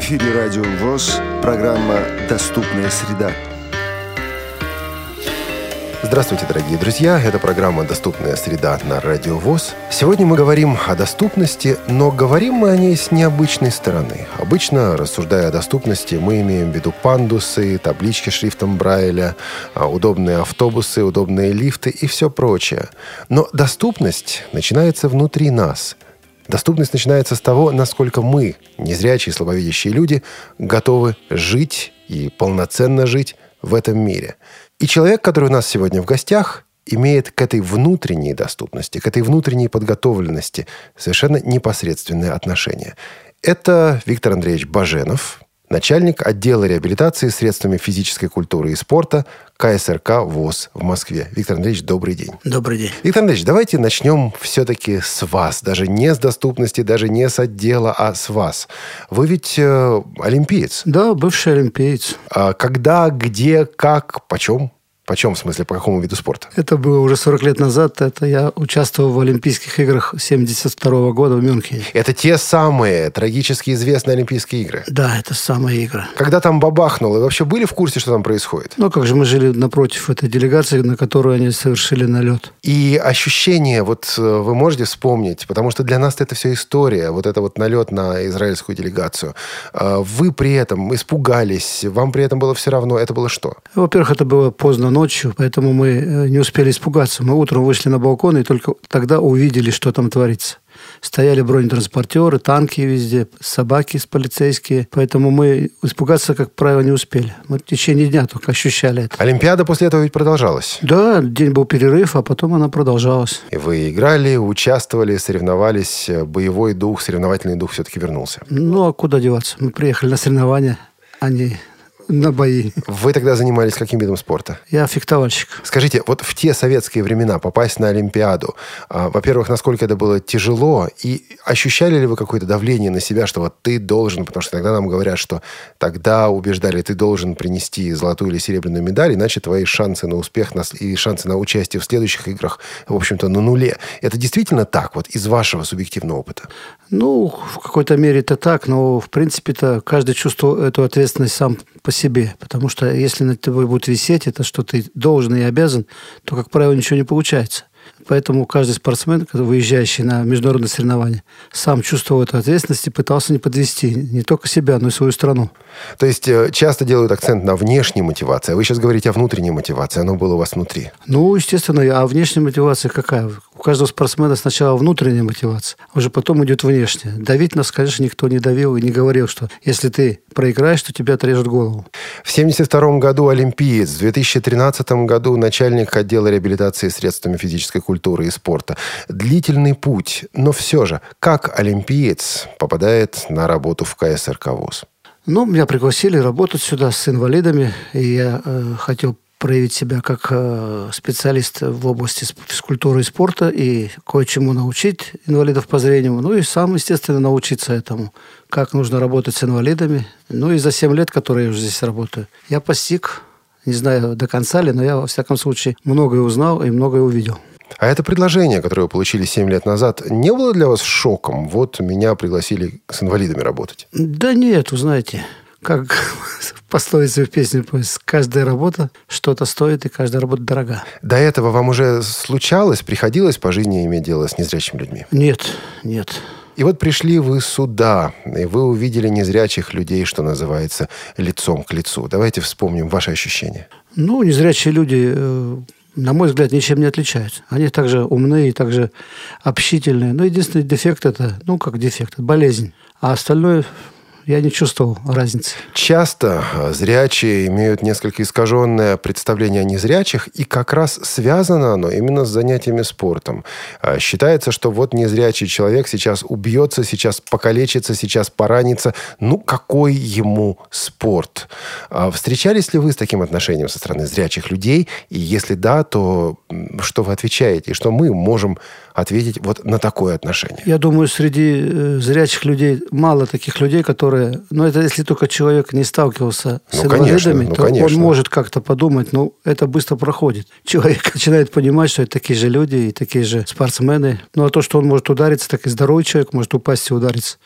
эфире Радио ВОЗ, программа «Доступная среда». Здравствуйте, дорогие друзья! Это программа «Доступная среда» на Радио ВОЗ. Сегодня мы говорим о доступности, но говорим мы о ней с необычной стороны. Обычно, рассуждая о доступности, мы имеем в виду пандусы, таблички шрифтом Брайля, а, удобные автобусы, удобные лифты и все прочее. Но доступность начинается внутри нас – Доступность начинается с того, насколько мы, незрячие, слабовидящие люди, готовы жить и полноценно жить в этом мире. И человек, который у нас сегодня в гостях, имеет к этой внутренней доступности, к этой внутренней подготовленности совершенно непосредственное отношение. Это Виктор Андреевич Баженов, начальник отдела реабилитации средствами физической культуры и спорта КСРК ВОЗ в Москве. Виктор Андреевич, добрый день. Добрый день. Виктор Андреевич, давайте начнем все-таки с вас. Даже не с доступности, даже не с отдела, а с вас. Вы ведь э, олимпиец. Да, бывший олимпиец. А когда, где, как, почем? Почем, в смысле, по какому виду спорта? Это было уже 40 лет назад. Это я участвовал в Олимпийских играх 72 года в Мюнхене. Это те самые трагически известные Олимпийские игры? Да, это самые игры. Когда там бабахнуло, вы вообще были в курсе, что там происходит? Ну, как же мы жили напротив этой делегации, на которую они совершили налет. И ощущение, вот э, вы можете вспомнить, потому что для нас это все история, вот это вот налет на израильскую делегацию. А вы при этом испугались, вам при этом было все равно, это было что? Во-первых, это было поздно ночью, поэтому мы э, не успели испугаться. Мы утром вышли на балкон и только тогда увидели, что там творится. Стояли бронетранспортеры, танки везде, собаки с полицейские. Поэтому мы испугаться, как правило, не успели. Мы в течение дня только ощущали это. Олимпиада после этого ведь продолжалась? Да, день был перерыв, а потом она продолжалась. И вы играли, участвовали, соревновались. Боевой дух, соревновательный дух все-таки вернулся? Ну, а куда деваться? Мы приехали на соревнования, а не на бои. Вы тогда занимались каким видом спорта? Я фехтовальщик. Скажите, вот в те советские времена попасть на Олимпиаду, а, во-первых, насколько это было тяжело, и ощущали ли вы какое-то давление на себя, что вот ты должен, потому что тогда нам говорят, что тогда убеждали, ты должен принести золотую или серебряную медаль, иначе твои шансы на успех и шансы на участие в следующих играх, в общем-то, на нуле. Это действительно так, вот из вашего субъективного опыта? Ну, в какой-то мере это так, но в принципе-то каждый чувствует эту ответственность сам по себе. Потому что если на тобой будет висеть это, что ты должен и обязан, то, как правило, ничего не получается. Поэтому каждый спортсмен, выезжающий на международные соревнования, сам чувствовал эту ответственность и пытался не подвести не только себя, но и свою страну. То есть э, часто делают акцент на внешней мотивации, а вы сейчас говорите о внутренней мотивации, оно было у вас внутри. Ну, естественно, а внешняя мотивация какая? У каждого спортсмена сначала внутренняя мотивация, а уже потом идет внешняя. Давить нас, конечно, никто не давил и не говорил, что если ты проиграешь, то тебя отрежут голову. В 1972 году олимпиец, в 2013 году начальник отдела реабилитации средствами физической культуры и спорта. Длительный путь, но все же, как олимпиец попадает на работу в КСРК ВУЗ? Ну, меня пригласили работать сюда с инвалидами, и я э, хотел проявить себя как э, специалист в области физкультуры и спорта и кое-чему научить инвалидов по зрению. Ну и сам, естественно, научиться этому, как нужно работать с инвалидами. Ну и за 7 лет, которые я уже здесь работаю, я постиг, не знаю до конца ли, но я, во всяком случае, многое узнал и многое увидел. А это предложение, которое вы получили 7 лет назад, не было для вас шоком? Вот меня пригласили с инвалидами работать. Да нет, вы знаете, как пословица в песне каждая работа что-то стоит, и каждая работа дорога. До этого вам уже случалось, приходилось по жизни иметь дело с незрячими людьми? Нет, нет. И вот пришли вы сюда, и вы увидели незрячих людей, что называется, лицом к лицу. Давайте вспомним ваши ощущения. Ну, незрячие люди э, на мой взгляд, ничем не отличаются. Они также умные, также общительные. Но единственный дефект это, ну, как дефект, это болезнь. А остальное я не чувствовал разницы. Часто а, зрячие имеют несколько искаженное представление о незрячих, и как раз связано оно именно с занятиями спортом. А, считается, что вот незрячий человек сейчас убьется, сейчас покалечится, сейчас поранится. Ну, какой ему спорт? А, встречались ли вы с таким отношением со стороны зрячих людей? И если да, то что вы отвечаете? И что мы можем ответить вот на такое отношение? Я думаю, среди э, зрячих людей мало таких людей, которые... Ну, это если только человек не сталкивался с ну, инвалидами, конечно, ну, то конечно. он может как-то подумать, ну, это быстро проходит. Человек начинает понимать, что это такие же люди и такие же спортсмены. Ну, а то, что он может удариться, так и здоровый человек может упасть и удариться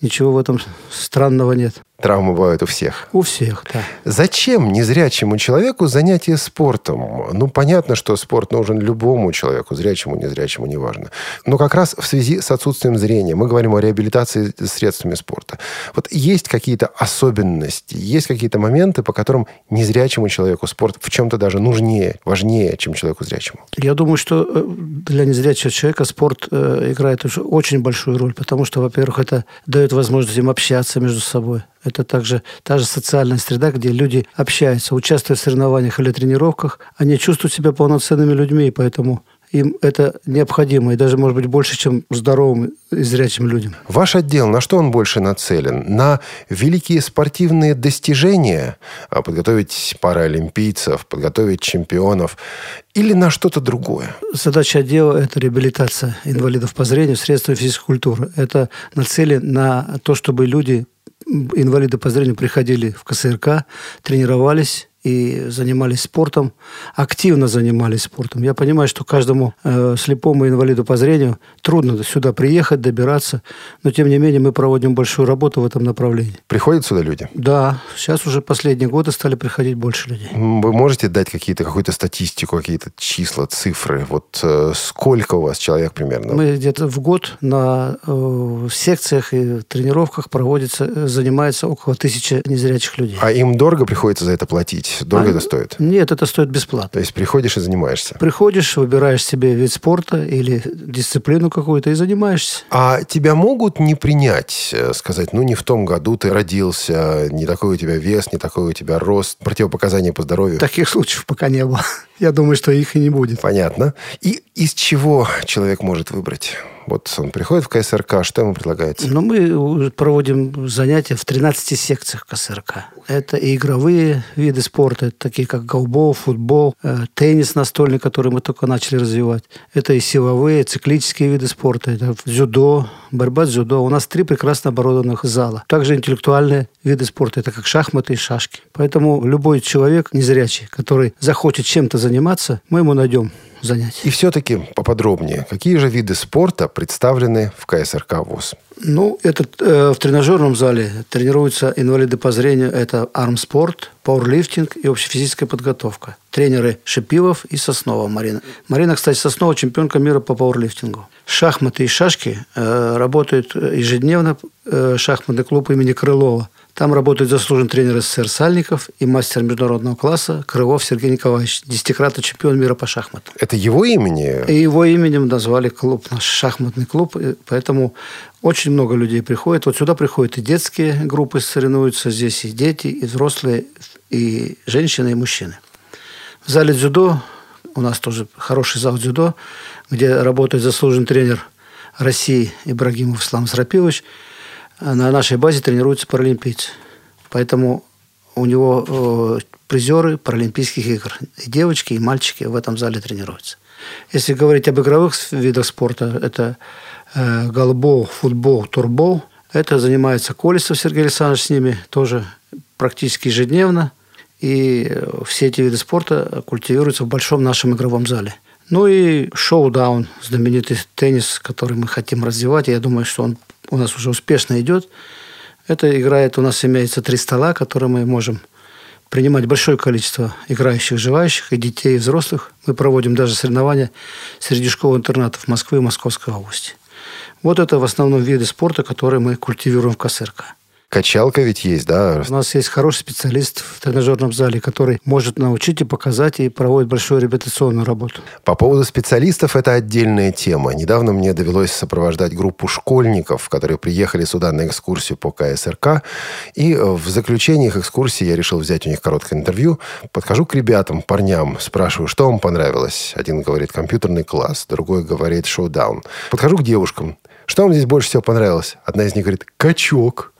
Ничего в этом странного нет. Травмы бывают у всех. У всех, да. Зачем незрячему человеку занятие спортом? Ну, понятно, что спорт нужен любому человеку, зрячему, незрячему, неважно. Но как раз в связи с отсутствием зрения мы говорим о реабилитации средствами спорта. Вот есть какие-то особенности, есть какие-то моменты, по которым незрячему человеку спорт в чем-то даже нужнее, важнее, чем человеку зрячему? Я думаю, что э, для незрячего человека спорт э, играет очень большую роль, потому что, во-первых, это дает возможность им общаться между собой. Это также та же социальная среда, где люди общаются, участвуя в соревнованиях или тренировках. Они чувствуют себя полноценными людьми, и поэтому им это необходимо, и даже, может быть, больше, чем здоровым и зрячим людям. Ваш отдел, на что он больше нацелен? На великие спортивные достижения? А подготовить паралимпийцев, подготовить чемпионов? Или на что-то другое? Задача отдела – это реабилитация инвалидов по зрению средствами физической культуры. Это нацелен на то, чтобы люди инвалиды по зрению приходили в КСРК, тренировались, и занимались спортом, активно занимались спортом. Я понимаю, что каждому э, слепому инвалиду по зрению трудно сюда приехать, добираться, но тем не менее мы проводим большую работу в этом направлении. Приходят сюда люди? Да, сейчас уже последние годы стали приходить больше людей. Вы можете дать какие-то, какую-то статистику, какие-то числа, цифры? Вот э, сколько у вас человек примерно? Мы где-то в год на э, секциях и тренировках проводится, э, занимается около тысячи незрячих людей. А им дорого приходится за это платить? Дорого а, это стоит? Нет, это стоит бесплатно. То есть приходишь и занимаешься? Приходишь, выбираешь себе вид спорта или дисциплину какую-то и занимаешься. А тебя могут не принять, э, сказать, ну не в том году ты родился, не такой у тебя вес, не такой у тебя рост, противопоказания по здоровью? Таких случаев пока не было. Я думаю, что их и не будет. Понятно. И из чего человек может выбрать? Вот он приходит в КСРК, что ему предлагается? Ну, мы проводим занятия в 13 секциях КСРК. Это и игровые виды спорта, такие как голбол, футбол, э, теннис настольный, который мы только начали развивать. Это и силовые, циклические виды спорта, это дзюдо, борьба с дзюдо. У нас три прекрасно оборудованных зала. Также интеллектуальные виды спорта, это как шахматы и шашки. Поэтому любой человек незрячий, который захочет чем-то заниматься, мы ему найдем занятий. И все-таки поподробнее, какие же виды спорта представлены в КСРК ВУЗ? Ну, это э, в тренажерном зале тренируются инвалиды по зрению. Это армспорт, пауэрлифтинг и общефизическая подготовка. Тренеры Шипилов и Соснова Марина. Марина, кстати, Соснова чемпионка мира по пауэрлифтингу. Шахматы и шашки э, работают ежедневно. Э, шахматный клуб имени Крылова – там работает заслуженный тренер СССР Сальников и мастер международного класса Крылов Сергей Николаевич, десятикратный чемпион мира по шахматам. Это его имени? И его именем назвали клуб, наш шахматный клуб, поэтому очень много людей приходит. Вот сюда приходят и детские группы соревнуются, здесь и дети, и взрослые, и женщины, и мужчины. В зале дзюдо, у нас тоже хороший зал дзюдо, где работает заслуженный тренер России Ибрагимов Ислам Срапилович – на нашей базе тренируются паралимпийцы. Поэтому у него э, призеры Паралимпийских игр. И девочки, и мальчики в этом зале тренируются. Если говорить об игровых видах спорта, это э, голбол, футбол, турбол. Это занимается Колесов Сергей Александрович с ними тоже практически ежедневно. И э, все эти виды спорта культивируются в большом нашем игровом зале. Ну и шоу-даун, знаменитый теннис, который мы хотим развивать. Я думаю, что он у нас уже успешно идет. Это играет, у нас имеется три стола, которые мы можем принимать большое количество играющих, желающих, и детей, и взрослых. Мы проводим даже соревнования среди школ-интернатов Москвы и Московской области. Вот это в основном виды спорта, которые мы культивируем в КСРК. Качалка ведь есть, да? У нас есть хороший специалист в тренажерном зале, который может научить и показать, и проводит большую реабилитационную работу. По поводу специалистов это отдельная тема. Недавно мне довелось сопровождать группу школьников, которые приехали сюда на экскурсию по КСРК. И в заключении их экскурсии я решил взять у них короткое интервью. Подхожу к ребятам, парням, спрашиваю, что вам понравилось. Один говорит компьютерный класс, другой говорит шоу-даун. Подхожу к девушкам. Что вам здесь больше всего понравилось? Одна из них говорит, качок.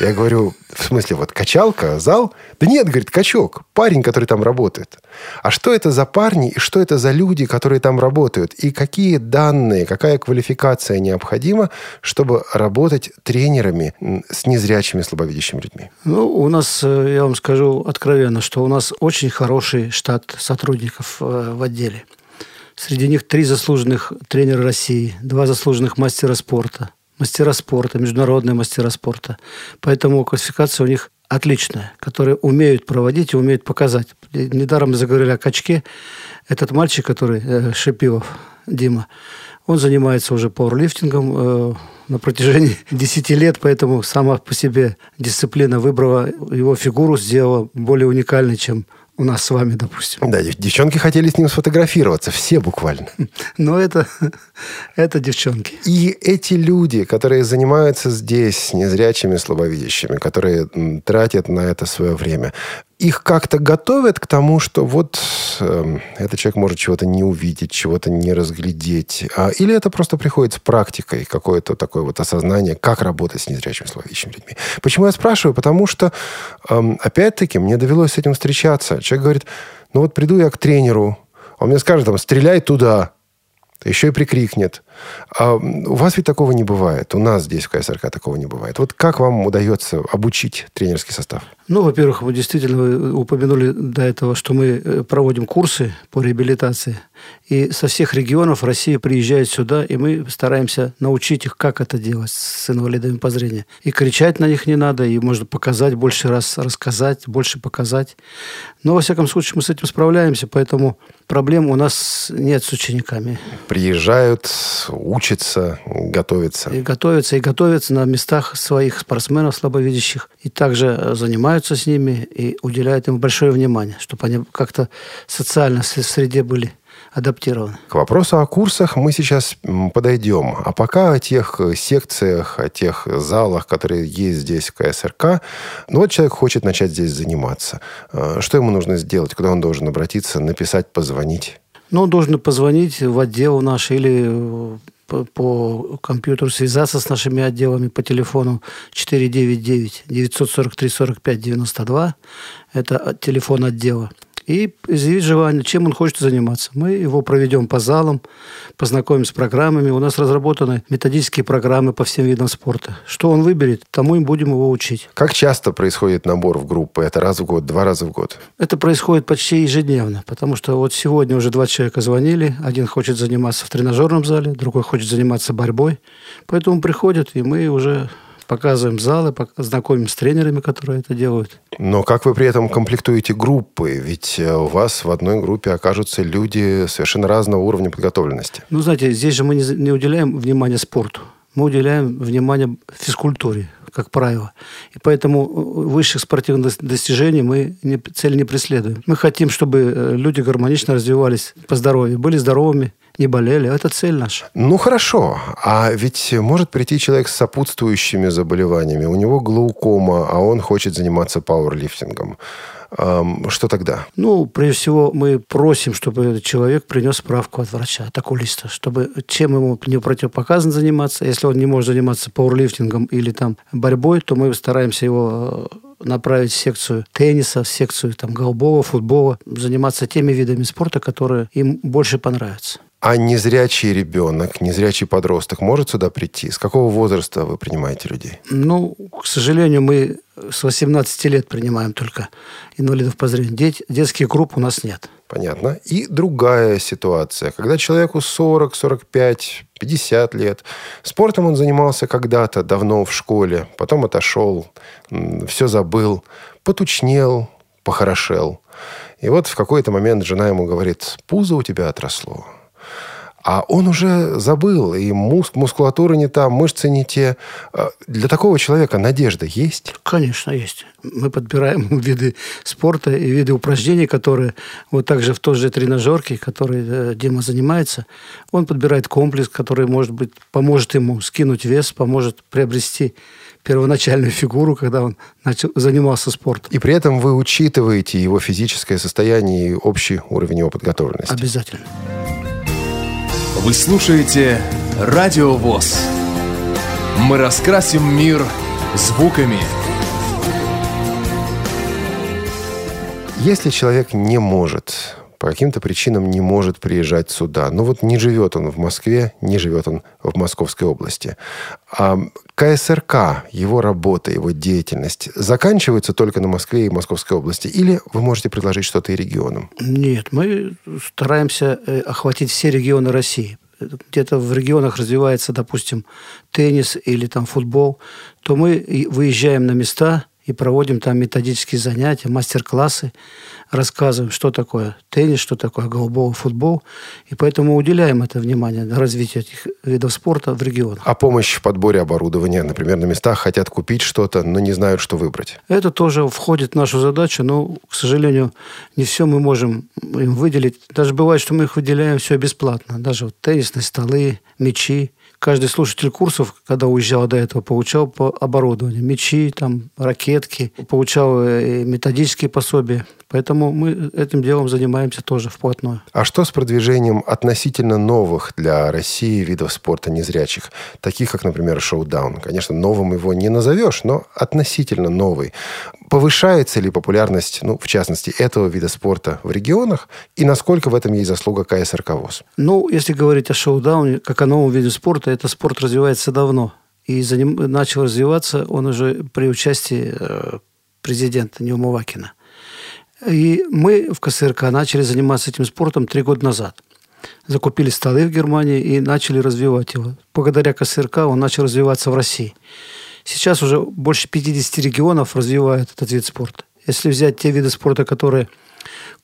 Я говорю, в смысле, вот качалка, зал? Да нет, говорит, качок, парень, который там работает. А что это за парни и что это за люди, которые там работают? И какие данные, какая квалификация необходима, чтобы работать тренерами с незрячими, слабовидящими людьми? Ну, у нас, э, я вам скажу откровенно, что у нас очень хороший штат сотрудников э, в отделе. Среди них три заслуженных тренера России, два заслуженных мастера спорта, мастера спорта, международные мастера спорта. Поэтому классификация у них отличная, которые умеют проводить и умеют показать. Недаром заговорили о качке. Этот мальчик, который э, Шипилов, Дима, он занимается уже пауэрлифтингом э, на протяжении 10 лет, поэтому сама по себе дисциплина выбрала его фигуру, сделала более уникальной, чем у нас с вами, допустим. Да, девчонки хотели с ним сфотографироваться, все буквально. Но это, это девчонки. И эти люди, которые занимаются здесь незрячими, слабовидящими, которые тратят на это свое время, их как-то готовят к тому, что вот э, этот человек может чего-то не увидеть, чего-то не разглядеть. А, или это просто приходит с практикой, какое-то такое вот осознание, как работать с незрячими слабовидящими людьми. Почему я спрашиваю? Потому что, э, опять-таки, мне довелось с этим встречаться. Человек говорит, ну вот приду я к тренеру, он мне скажет, там, стреляй туда еще и прикрикнет. А у вас ведь такого не бывает. У нас здесь в КСРК такого не бывает. Вот как вам удается обучить тренерский состав? Ну, во-первых, вы действительно упомянули до этого, что мы э, проводим курсы по реабилитации. И со всех регионов России приезжают сюда, и мы стараемся научить их, как это делать с инвалидами по зрению. И кричать на них не надо, и можно показать больше раз, рассказать, больше показать. Но, во всяком случае, мы с этим справляемся, поэтому проблем у нас нет с учениками. Приезжают, учатся, готовятся. И готовятся, и готовятся на местах своих спортсменов слабовидящих. И также занимаются с ними и уделяют им большое внимание, чтобы они как-то социально в среде были адаптированы. К вопросу о курсах мы сейчас подойдем. А пока о тех секциях, о тех залах, которые есть здесь в КСРК, ну вот человек хочет начать здесь заниматься. А, что ему нужно сделать? Куда он должен обратиться? Написать, позвонить? Ну, он должен позвонить в отдел наш или э, по, по компьютеру связаться с нашими отделами по телефону 499 943 45 92. Это телефон отдела и изъявить желание, чем он хочет заниматься. Мы его проведем по залам, познакомим с программами. У нас разработаны методические программы по всем видам спорта. Что он выберет, тому и будем его учить. Как часто происходит набор в группы? Это раз в год, два раза в год? Это происходит почти ежедневно, потому что вот сегодня уже два человека звонили. Один хочет заниматься в тренажерном зале, другой хочет заниматься борьбой. Поэтому приходят, и мы уже показываем залы, знакомим с тренерами, которые это делают. Но как вы при этом комплектуете группы? Ведь э, у вас в одной группе окажутся люди совершенно разного уровня подготовленности. Ну, знаете, здесь же мы не, не уделяем внимания спорту. Мы уделяем внимание физкультуре, как правило. И поэтому э, высших спортивных достижений мы не, цель не преследуем. Мы хотим, чтобы э, люди гармонично развивались по здоровью, были здоровыми, не болели. Это цель наша. Ну, хорошо. А ведь может прийти человек с сопутствующими заболеваниями. У него глаукома, а он хочет заниматься пауэрлифтингом. Что тогда? Ну, прежде всего, мы просим, чтобы этот человек принес справку от врача, от окулиста, чтобы чем ему не противопоказано заниматься. Если он не может заниматься пауэрлифтингом или там борьбой, то мы стараемся его э, направить в секцию тенниса, в секцию там, голубого, футбола, заниматься теми видами спорта, которые им больше понравятся. А незрячий ребенок, незрячий подросток может сюда прийти? С какого возраста вы принимаете людей? Ну, к сожалению, мы с 18 лет принимаем только инвалидов по зрению. Дет, детских групп у нас нет. Понятно. И другая ситуация. Когда человеку 40, 45, 50 лет, спортом он занимался когда-то, давно в школе, потом отошел, все забыл, потучнел, похорошел. И вот в какой-то момент жена ему говорит, пузо у тебя отросло а он уже забыл, и мус мускулатура не та, мышцы не те. А для такого человека надежда есть? Конечно, есть. Мы подбираем виды спорта и виды упражнений, которые вот также в той же тренажерке, которой э, Дима занимается, он подбирает комплекс, который, может быть, поможет ему скинуть вес, поможет приобрести первоначальную фигуру, когда он начал, занимался спортом. И при этом вы учитываете его физическое состояние и общий уровень его подготовленности? Обязательно. Вы слушаете Радио ВОЗ. Мы раскрасим мир звуками. Если человек не может по каким-то причинам не может приезжать сюда. Ну вот не живет он в Москве, не живет он в Московской области. А КСРК, его работа, его деятельность заканчивается только на Москве и Московской области? Или вы можете предложить что-то и регионам? Нет, мы стараемся э, охватить все регионы России. где-то в регионах развивается, допустим, теннис или там футбол, то мы выезжаем на места и проводим там методические занятия, мастер-классы, рассказываем, что такое теннис, что такое голубой футбол. И поэтому уделяем это внимание на развитие этих видов спорта в регионах. А помощь в подборе оборудования, например, на местах хотят купить что-то, но не знают, что выбрать? Это тоже входит в нашу задачу, но, к сожалению, не все мы можем им выделить. Даже бывает, что мы их выделяем все бесплатно. Даже вот теннисные столы, мячи, каждый слушатель курсов, когда уезжал до этого, получал по оборудованию. Мечи, там, ракетки, получал э, методические пособия. Поэтому мы этим делом занимаемся тоже вплотную. А что с продвижением относительно новых для России видов спорта незрячих, таких как, например, шоу-даун? Конечно, новым его не назовешь, но относительно новый. Повышается ли популярность, ну, в частности, этого вида спорта в регионах? И насколько в этом есть заслуга КСРК ВОЗ? Ну, если говорить о шоу-дауне, как о новом виде спорта, это спорт развивается давно. И за ним начал развиваться он уже при участии э, президента Неумывакина. И мы в КСРК начали заниматься этим спортом три года назад. Закупили столы в Германии и начали развивать его. Благодаря КСРК он начал развиваться в России. Сейчас уже больше 50 регионов развивают этот вид спорта. Если взять те виды спорта, которые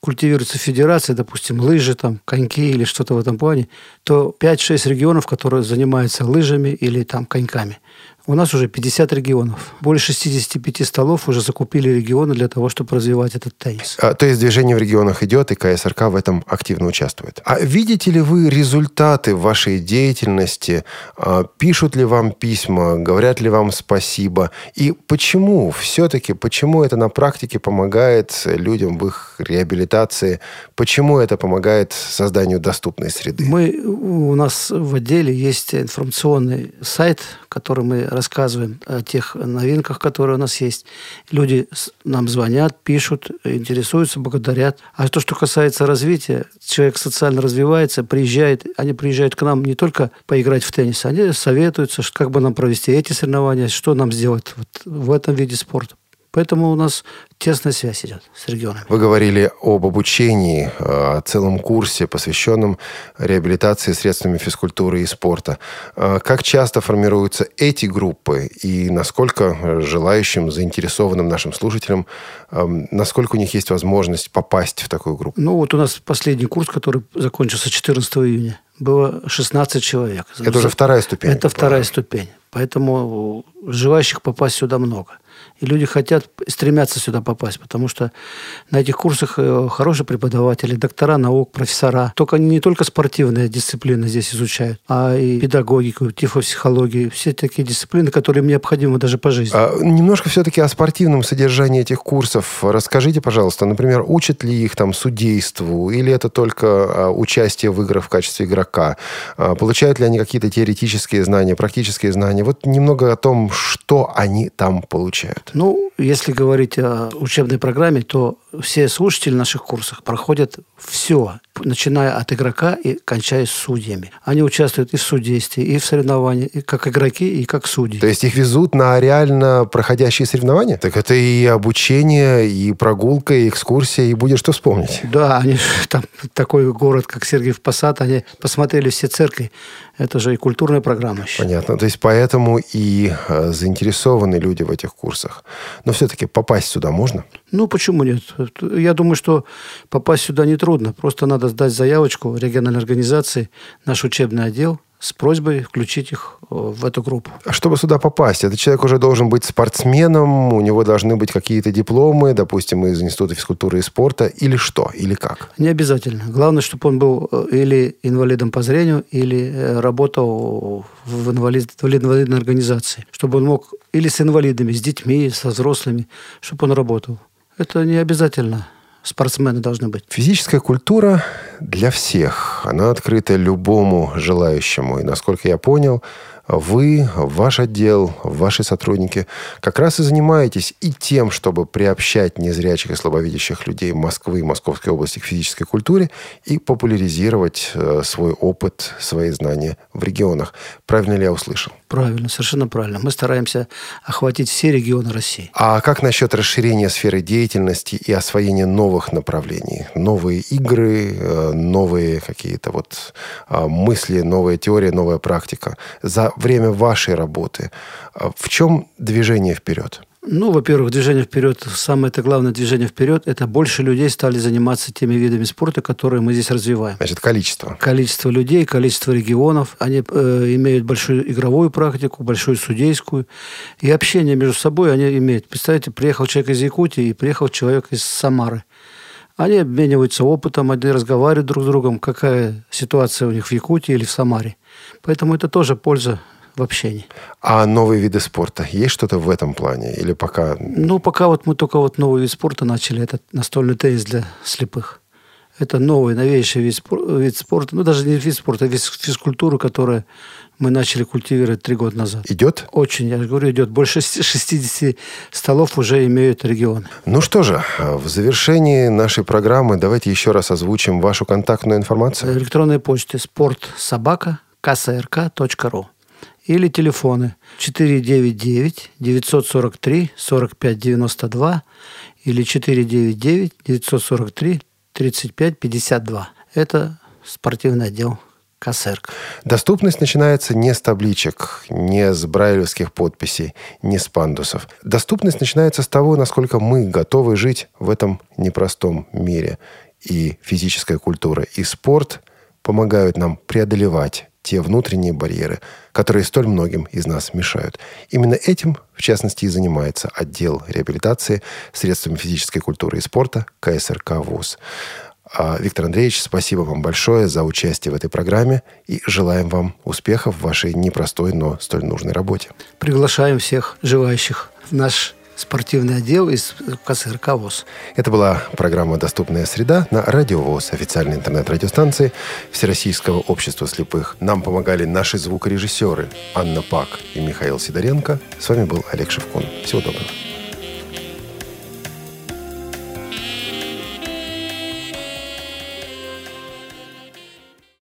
культивируются в федерации, допустим, лыжи, там, коньки или что-то в этом плане, то 5-6 регионов, которые занимаются лыжами или там коньками. У нас уже 50 регионов. Более 65 столов уже закупили регионы для того, чтобы развивать этот теннис. А, то есть движение в регионах идет, и КСРК в этом активно участвует. А видите ли вы результаты вашей деятельности? А, пишут ли вам письма? Говорят ли вам спасибо? И почему все-таки, почему это на практике помогает людям в их реабилитации? Почему это помогает созданию доступной среды? Мы, у нас в отделе есть информационный сайт, который мы рассказываем о тех новинках, которые у нас есть. Люди нам звонят, пишут, интересуются, благодарят. А то, что касается развития, человек социально развивается, приезжает, они приезжают к нам не только поиграть в теннис, они советуются, как бы нам провести эти соревнования, что нам сделать вот в этом виде спорта. Поэтому у нас тесная связь идет с регионами. Вы говорили об обучении, о целом курсе, посвященном реабилитации средствами физкультуры и спорта. А как часто формируются эти группы и насколько желающим, заинтересованным нашим слушателям, насколько у них есть возможность попасть в такую группу? Ну, вот у нас последний курс, который закончился 14 июня, было 16 человек. Это уже вторая ступень. Это вторая ступень. Поэтому желающих попасть сюда много. И люди хотят, стремятся сюда попасть, потому что на этих курсах э, хорошие преподаватели, доктора наук, профессора. Только не только спортивные дисциплины здесь изучают, а и педагогику, тифопсихологию, все такие дисциплины, которые им необходимы даже по жизни. А, немножко все-таки о спортивном содержании этих курсов. Расскажите, пожалуйста, например, учат ли их там судейству, или это только а, участие в играх в качестве игрока? А, получают ли они какие-то теоретические знания, практические знания? Вот немного о том, что они там получают. Ну, если говорить о учебной программе, то все слушатели наших курсов проходят все, начиная от игрока и кончая с судьями. Они участвуют и в судействе, и в соревнованиях, и как игроки, и как судьи. То есть их везут на реально проходящие соревнования? Так это и обучение, и прогулка, и экскурсия, и будет что вспомнить. Да, они там такой город, как Сергиев Посад, они посмотрели все церкви. Это же и культурная программа еще. Понятно. То есть поэтому и э, заинтересованы люди в этих курсах. Но все-таки попасть сюда можно? Ну, почему нет? Я думаю, что попасть сюда нетрудно. Просто надо сдать заявочку региональной организации, наш учебный отдел, с просьбой включить их э, в эту группу. А чтобы сюда попасть, этот человек уже должен быть спортсменом, у него должны быть какие-то дипломы, допустим, из Института физкультуры и спорта, или что, или как? Не обязательно. Главное, чтобы он был э, или инвалидом по зрению, или э, работал в, инвалид, в инвалидной организации. Чтобы он мог или с инвалидами, с детьми, со взрослыми, чтобы он работал. Это не обязательно спортсмены должны быть. Физическая культура для всех. Она открыта любому желающему. И, насколько я понял, вы, ваш отдел, ваши сотрудники как раз и занимаетесь и тем, чтобы приобщать незрячих и слабовидящих людей Москвы и Московской области к физической культуре и популяризировать э, свой опыт, свои знания в регионах. Правильно ли я услышал? Правильно, совершенно правильно. Мы стараемся охватить все регионы России. А как насчет расширения сферы деятельности и освоения новых направлений? Новые игры, э, новые какие-то вот а, мысли, новая теория, новая практика. За время вашей работы а, в чем движение вперед? Ну, во-первых, движение вперед, самое это главное движение вперед, это больше людей стали заниматься теми видами спорта, которые мы здесь развиваем. Значит, количество. Количество людей, количество регионов. Они э, имеют большую игровую практику, большую судейскую. И общение между собой они имеют. Представьте, приехал человек из Якутии и приехал человек из Самары. Они обмениваются опытом, они разговаривают друг с другом, какая ситуация у них в Якутии или в Самаре. Поэтому это тоже польза в общении. А новые виды спорта? Есть что-то в этом плане? Или пока... Ну, пока вот мы только вот новый вид спорта начали. Это настольный теннис для слепых. Это новый, новейший вид, вид спорта. Ну, даже не вид спорта, а вид физкультуры, которая мы начали культивировать три года назад. Идет? Очень, я говорю, идет. Больше 60 столов уже имеют регионы. Ну что же, в завершении нашей программы давайте еще раз озвучим вашу контактную информацию. Электронная почта спортсобака ксрк.ру или телефоны 499 943 45 92 или 499 943 35 52. Это спортивный отдел КСРК. Доступность начинается не с табличек, не с брайлевских подписей, не с пандусов. Доступность начинается с того, насколько мы готовы жить в этом непростом мире. И физическая культура, и спорт помогают нам преодолевать те внутренние барьеры, которые столь многим из нас мешают. Именно этим, в частности, и занимается отдел реабилитации средствами физической культуры и спорта КСРК ВУЗ. А, Виктор Андреевич, спасибо вам большое за участие в этой программе и желаем вам успехов в вашей непростой, но столь нужной работе. Приглашаем всех желающих в наш спортивный отдел из КСРК ВОЗ. Это была программа «Доступная среда» на Радио ВОЗ, официальной интернет-радиостанции Всероссийского общества слепых. Нам помогали наши звукорежиссеры Анна Пак и Михаил Сидоренко. С вами был Олег Шевкун. Всего доброго.